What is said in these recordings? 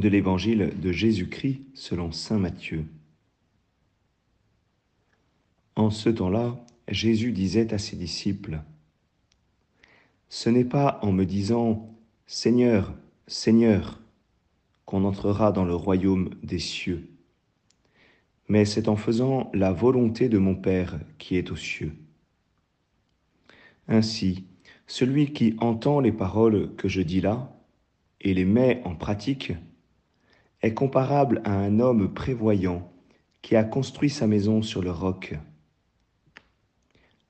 de l'évangile de Jésus-Christ selon Saint Matthieu. En ce temps-là, Jésus disait à ses disciples, Ce n'est pas en me disant Seigneur, Seigneur, qu'on entrera dans le royaume des cieux, mais c'est en faisant la volonté de mon Père qui est aux cieux. Ainsi, celui qui entend les paroles que je dis là et les met en pratique est comparable à un homme prévoyant qui a construit sa maison sur le roc.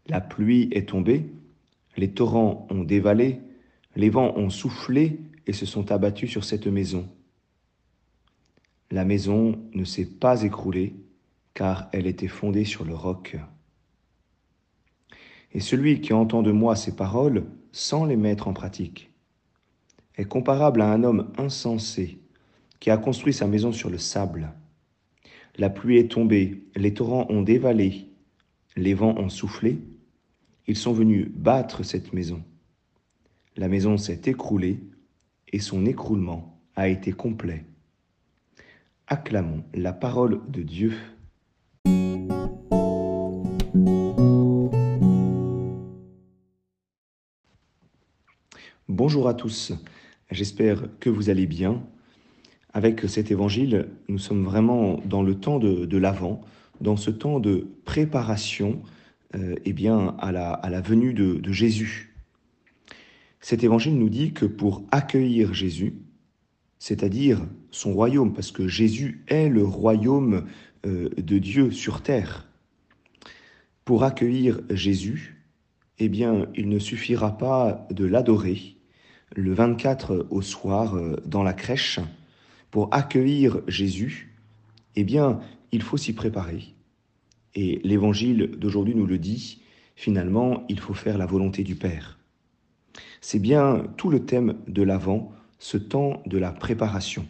La pluie est tombée, les torrents ont dévalé, les vents ont soufflé et se sont abattus sur cette maison. La maison ne s'est pas écroulée car elle était fondée sur le roc. Et celui qui entend de moi ces paroles sans les mettre en pratique est comparable à un homme insensé qui a construit sa maison sur le sable. La pluie est tombée, les torrents ont dévalé, les vents ont soufflé, ils sont venus battre cette maison. La maison s'est écroulée et son écroulement a été complet. Acclamons la parole de Dieu. Bonjour à tous, j'espère que vous allez bien. Avec cet évangile, nous sommes vraiment dans le temps de, l'Avent, dans ce temps de préparation euh, eh bien, à, la, venue de, Jésus. Cet évangile nous dit que pour accueillir Jésus, c'est-à-dire son royaume, parce que Jésus est le royaume euh, de Dieu sur terre, pour accueillir Jésus, eh bien, il ne suffira pas de l'adorer le 24 au soir euh, dans la crèche. Pour accueillir Jésus, eh bien, il faut s'y préparer. Et l'évangile d'aujourd'hui nous le dit, finalement, il faut faire la volonté du Père. C'est bien tout le thème de l'Avent, ce temps de la préparation.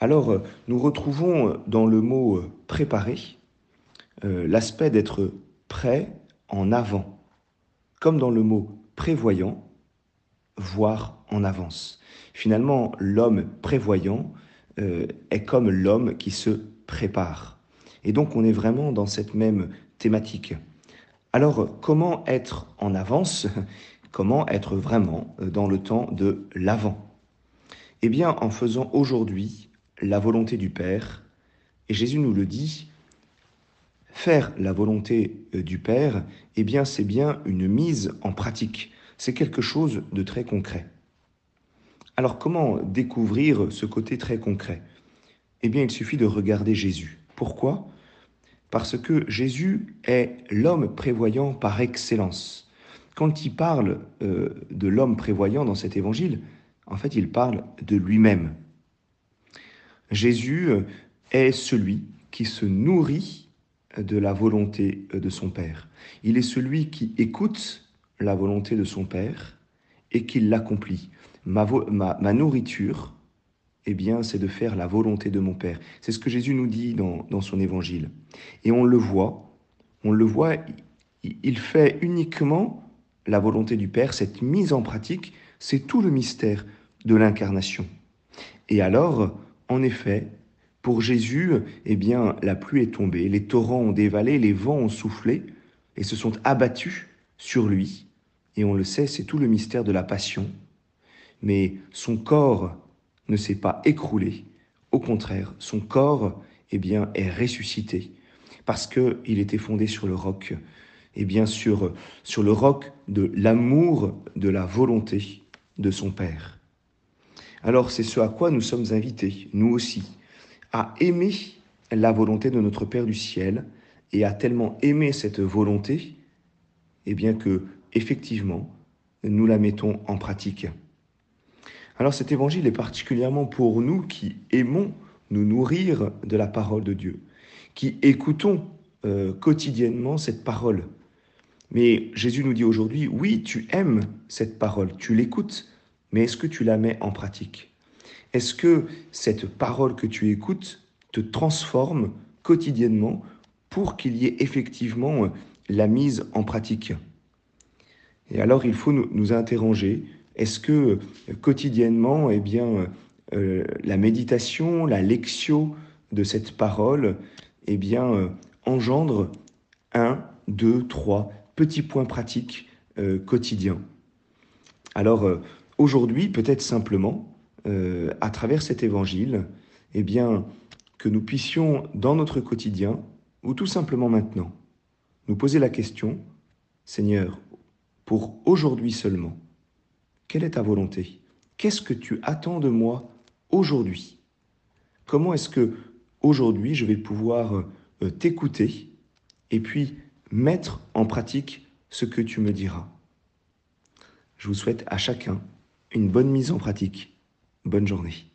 Alors, nous retrouvons dans le mot préparer euh, l'aspect d'être prêt en avant, comme dans le mot prévoyant, voir en avance. Finalement, l'homme prévoyant euh, est comme l'homme qui se prépare. Et donc on est vraiment dans cette même thématique. Alors comment être en avance? Comment être vraiment dans le temps de l'avant? Eh bien en faisant aujourd'hui la volonté du Père. Et Jésus nous le dit, faire la volonté euh, du Père, eh bien c'est bien une mise en pratique. C'est quelque chose de très concret. Alors comment découvrir ce côté très concret? Eh bien il suffit de regarder Jésus. Pourquoi? Parce que Jésus est l'homme prévoyant par excellence. Quand il parle euh, de l'homme prévoyant dans cet évangile, en fait, il parle de lui-même. Jésus euh, est celui qui se nourrit de la volonté de son Père. Il est celui qui écoute la volonté de son Père et qui l'accomplit. Ma, ma, nourriture, eh bien, c'est de faire la volonté de mon Père. C'est ce que Jésus nous dit dans, dans, son évangile. Et on le voit, on le voit, il fait uniquement la volonté du Père, cette mise en pratique, c'est tout le mystère de l'incarnation. Et alors, en effet, pour Jésus, eh bien, la pluie est tombée, les torrents ont dévalé, les vents ont soufflé et se sont abattus sur lui. Et on le sait, c'est tout le mystère de la passion. Mais son corps ne s'est pas écroulé. Au contraire, son corps eh bien, est ressuscité parce qu'il était fondé sur le roc, et bien sûr sur le roc de l'amour, de la volonté de son Père. Alors c'est ce à quoi nous sommes invités, nous aussi, à aimer la volonté de notre Père du ciel et à tellement aimer cette volonté, et eh bien que effectivement nous la mettons en pratique. Alors cet évangile est particulièrement pour nous qui aimons nous nourrir de la parole de Dieu, qui écoutons euh, quotidiennement cette parole. Mais Jésus nous dit aujourd'hui, oui, tu aimes cette parole, tu l'écoutes, mais est-ce que tu la mets en pratique? Est-ce que cette parole que tu écoutes te transforme quotidiennement pour qu'il y ait effectivement la mise en pratique? Et alors il faut nous, interroger est-ce que euh, quotidiennement, eh bien, euh, la méditation, la lectio de cette parole, eh bien, euh, engendre un, deux, trois petits points pratiques euh, quotidiens? Alors, aujourd'hui, peut-être simplement, à travers cet évangile, eh bien, que nous puissions, dans notre quotidien, ou tout simplement maintenant, nous poser la question, Seigneur, pour aujourd'hui seulement, quelle est ta volonté? Qu'est-ce que tu attends de moi aujourd'hui? Comment est-ce que aujourd'hui je vais pouvoir euh, t'écouter et puis mettre en pratique ce que tu me diras? Je vous souhaite à chacun une bonne mise en pratique. Bonne journée.